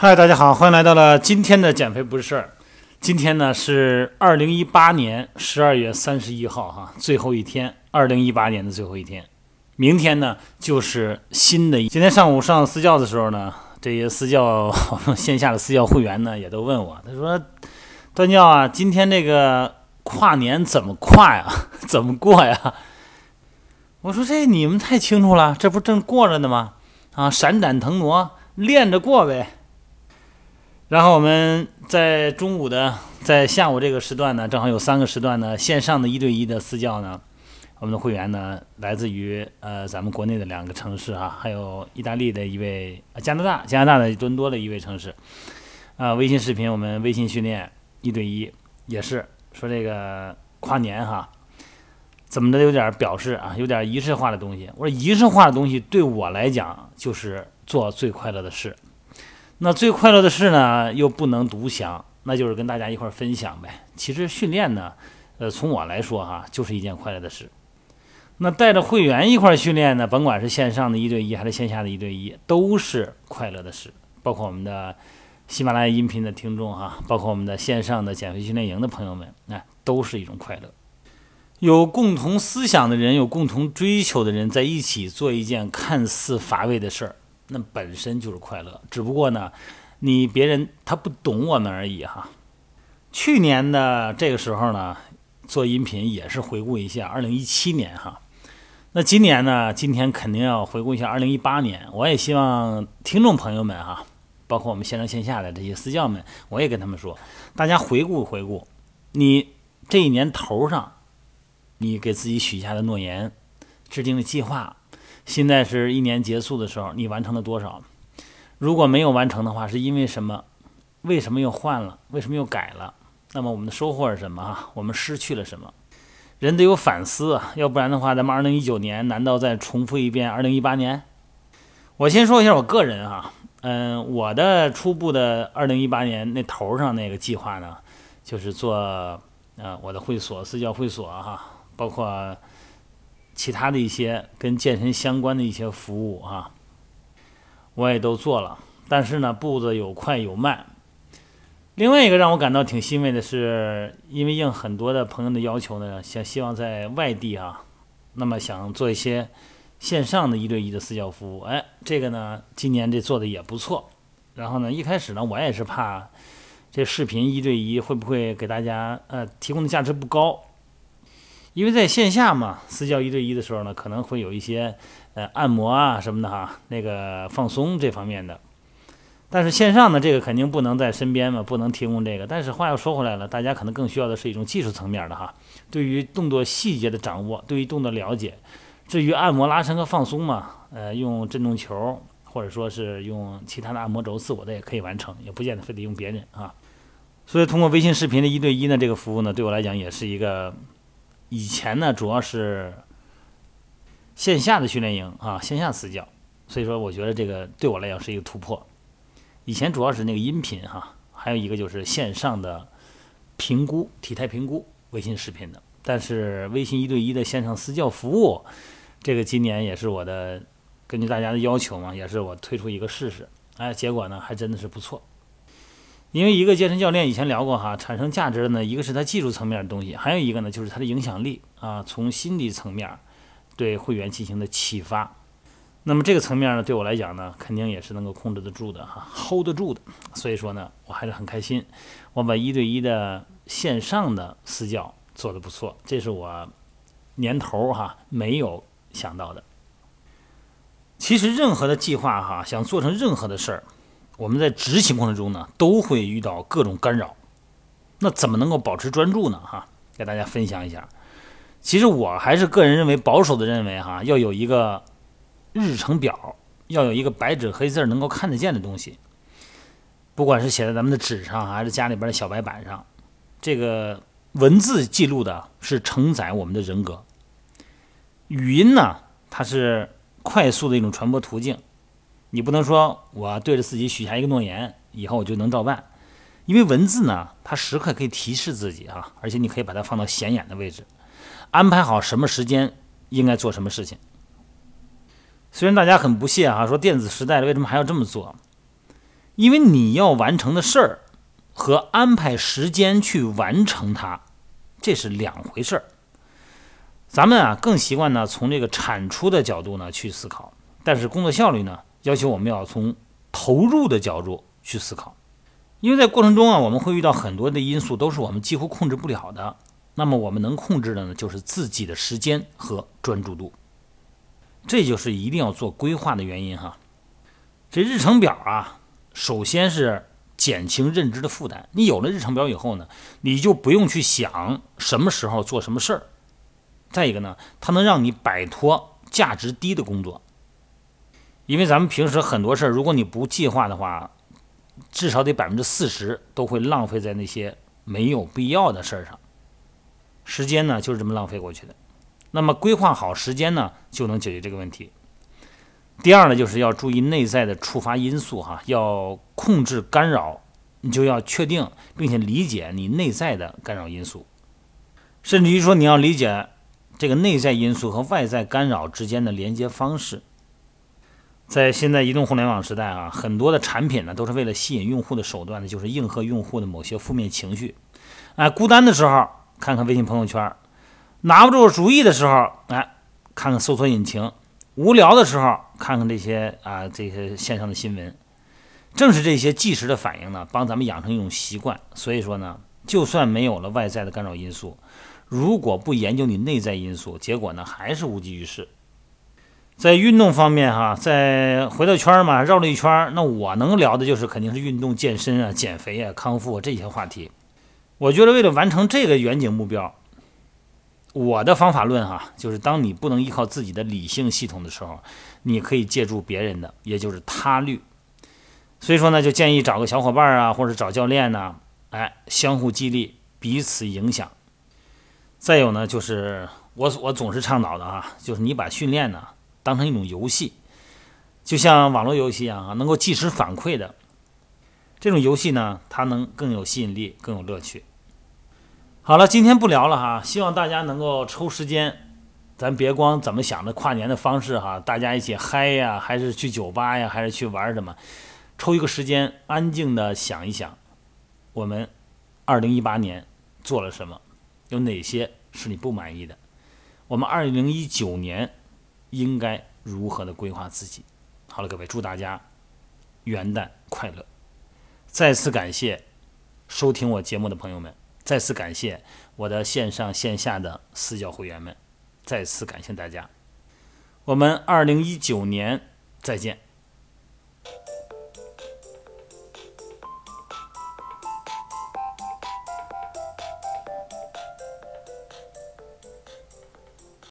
嗨，大家好，欢迎来到了今天的减肥不是事儿。今天呢是二零一八年十二月三十一号，哈，最后一天，二零一八年的最后一天。明天呢就是新的一。今天上午上私教的时候呢，这些私教 线下的私教会员呢也都问我，他说：“段教啊，今天这个跨年怎么跨呀？怎么过呀？”我说：“这你们太清楚了，这不正过着呢吗？啊，闪展腾挪，练着过呗。”然后我们在中午的，在下午这个时段呢，正好有三个时段呢，线上的一对一的私教呢，我们的会员呢，来自于呃咱们国内的两个城市哈，还有意大利的一位，加拿大加拿大的多伦多的一位城市，啊，微信视频我们微信训练一对一也是说这个跨年哈，怎么的有点表示啊，有点仪式化的东西。我说仪式化的东西对我来讲就是做最快乐的事。那最快乐的事呢，又不能独享，那就是跟大家一块分享呗。其实训练呢，呃，从我来说哈，就是一件快乐的事。那带着会员一块训练呢，甭管是线上的一对一还是线下的一对一，都是快乐的事。包括我们的喜马拉雅音频的听众哈，包括我们的线上的减肥训练营的朋友们，那都是一种快乐。有共同思想的人，有共同追求的人，在一起做一件看似乏味的事儿。那本身就是快乐，只不过呢，你别人他不懂我们而已哈。去年的这个时候呢，做音频也是回顾一下二零一七年哈。那今年呢，今天肯定要回顾一下二零一八年。我也希望听众朋友们哈，包括我们线上线下的这些私教们，我也跟他们说，大家回顾回顾，你这一年头上，你给自己许下的诺言，制定的计划。现在是一年结束的时候，你完成了多少？如果没有完成的话，是因为什么？为什么又换了？为什么又改了？那么我们的收获是什么？啊，我们失去了什么？人得有反思啊，要不然的话，咱们二零一九年难道再重复一遍二零一八年？我先说一下我个人啊，嗯，我的初步的二零一八年那头上那个计划呢，就是做呃我的会所私教会所哈，包括。其他的一些跟健身相关的一些服务啊，我也都做了，但是呢，步子有快有慢。另外一个让我感到挺欣慰的是，因为应很多的朋友的要求呢，想希望在外地啊，那么想做一些线上的一对一的私教服务。哎，这个呢，今年这做的也不错。然后呢，一开始呢，我也是怕这视频一对一会不会给大家呃提供的价值不高。因为在线下嘛，私教一对一的时候呢，可能会有一些呃按摩啊什么的哈，那个放松这方面的。但是线上呢，这个肯定不能在身边嘛，不能提供这个。但是话又说回来了，大家可能更需要的是一种技术层面的哈，对于动作细节的掌握，对于动作了解。至于按摩拉伸和放松嘛，呃，用震动球或者说是用其他的按摩轴自我的也可以完成，也不见得非得用别人啊。所以通过微信视频的一对一呢，这个服务呢，对我来讲也是一个。以前呢，主要是线下的训练营啊，线下私教，所以说我觉得这个对我来讲是一个突破。以前主要是那个音频哈，还有一个就是线上的评估体态评估微信视频的，但是微信一对一的线上私教服务，这个今年也是我的根据大家的要求嘛，也是我推出一个试试，哎，结果呢还真的是不错。因为一个健身教练以前聊过哈，产生价值的呢，一个是他技术层面的东西，还有一个呢就是他的影响力啊，从心理层面对会员进行的启发。那么这个层面呢，对我来讲呢，肯定也是能够控制得住的哈，hold 得住的。所以说呢，我还是很开心，我把一对一的线上的私教做得不错，这是我年头哈没有想到的。其实任何的计划哈，想做成任何的事儿。我们在执行过程中呢，都会遇到各种干扰，那怎么能够保持专注呢？哈，给大家分享一下。其实我还是个人认为保守的认为，哈，要有一个日程表，要有一个白纸黑字能够看得见的东西，不管是写在咱们的纸上，还是家里边的小白板上，这个文字记录的是承载我们的人格，语音呢，它是快速的一种传播途径。你不能说我对着自己许下一个诺言，以后我就能照办，因为文字呢，它时刻可以提示自己啊，而且你可以把它放到显眼的位置，安排好什么时间应该做什么事情。虽然大家很不屑啊，说电子时代了为什么还要这么做？因为你要完成的事儿和安排时间去完成它，这是两回事儿。咱们啊更习惯呢从这个产出的角度呢去思考，但是工作效率呢要求我们要从投入的角度去思考。因为在过程中啊，我们会遇到很多的因素，都是我们几乎控制不了的。那么我们能控制的呢，就是自己的时间和专注度。这就是一定要做规划的原因哈。这日程表啊，首先是减轻认知的负担。你有了日程表以后呢，你就不用去想什么时候做什么事儿。再一个呢，它能让你摆脱价值低的工作。因为咱们平时很多事儿，如果你不计划的话，至少得百分之四十都会浪费在那些没有必要的事儿上，时间呢就是这么浪费过去的。那么规划好时间呢，就能解决这个问题。第二呢，就是要注意内在的触发因素哈，要控制干扰，你就要确定并且理解你内在的干扰因素，甚至于说你要理解这个内在因素和外在干扰之间的连接方式。在现在移动互联网时代啊，很多的产品呢都是为了吸引用户的手段呢，就是应和用户的某些负面情绪。哎，孤单的时候看看微信朋友圈，拿不住主意的时候，哎，看看搜索引擎，无聊的时候看看这些啊这些线上的新闻。正是这些即时的反应呢，帮咱们养成一种习惯。所以说呢，就算没有了外在的干扰因素，如果不研究你内在因素，结果呢还是无济于事。在运动方面，哈，在回到圈儿嘛，绕了一圈儿，那我能聊的就是肯定是运动、健身啊、减肥啊、康复啊这些话题。我觉得为了完成这个远景目标，我的方法论哈，就是当你不能依靠自己的理性系统的时候，你可以借助别人的，也就是他律。所以说呢，就建议找个小伙伴啊，或者找教练呢，哎，相互激励，彼此影响。再有呢，就是我我总是倡导的啊，就是你把训练呢。当成一种游戏，就像网络游戏一样啊，能够即时反馈的这种游戏呢，它能更有吸引力，更有乐趣。好了，今天不聊了哈，希望大家能够抽时间，咱别光怎么想着跨年的方式哈，大家一起嗨呀，还是去酒吧呀，还是去玩什么？抽一个时间，安静的想一想，我们二零一八年做了什么，有哪些是你不满意的？我们二零一九年。应该如何的规划自己？好了，各位，祝大家元旦快乐！再次感谢收听我节目的朋友们，再次感谢我的线上线下的私教会员们，再次感谢大家。我们二零一九年再见。